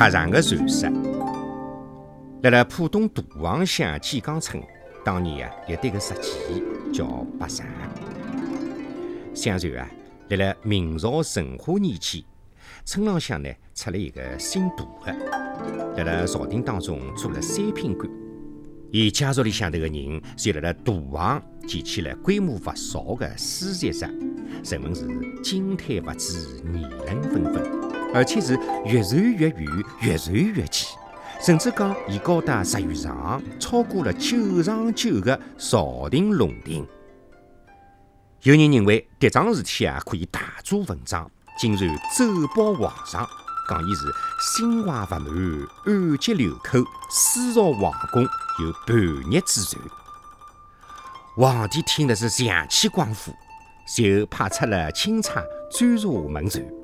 白场的传说。辣辣浦东大王乡芨江村，当年啊有对个石岐叫白场。相传啊，辣辣明朝成化年间，村浪向呢出了一个姓杜的，辣辣朝廷当中做了三品官。伊家族里向头个人就辣辣大王建起了规模勿少的书斋社，传闻是惊叹不止，议论纷纷，而且是越传越远，越传越奇，甚至讲伊高达十余丈，超过了九丈九的朝廷龙庭。有人认为迭桩事体啊可以大做文章，竟然奏报皇上，讲伊是心怀不满，暗结流寇，私扰皇宫。有叛逆之罪，皇帝听的是阳气光火，就派出了钦差追查问传。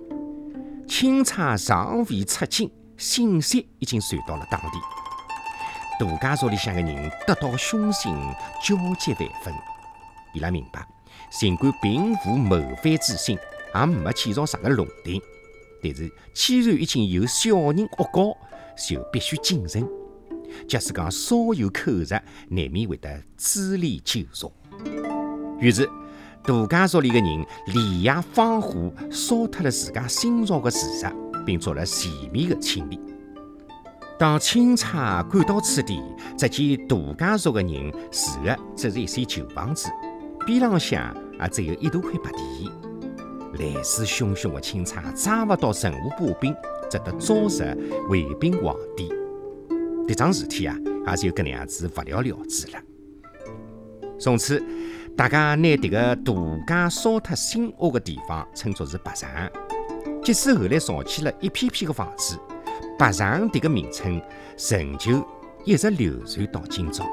钦差尚未出京，信息已经传到了当地。杜家族里向的人得到凶信，焦急万分。伊拉明白，尽管并无谋反之心，也没建造啥个龙庭，但是既然已经有小人恶搞，就必须谨慎。假使讲稍有口舌，难免会得株连九族。于是，杜家族里的人连夜放火烧脱了自家新造的住宅，并做了全面的清理。当钦差赶到此地，只见杜家族的人住的只是一些旧房子，边浪向也只有一大块白地。来势汹汹的钦差抓不到任何把柄，只得召集回禀皇帝。这桩事体啊，也就搿能样子不了了之了。从此，大家拿迭个杜家烧脱新屋的地方称作是白上。即使后来造起了一片片的房子，白上迭个名称仍旧一直流传到今朝。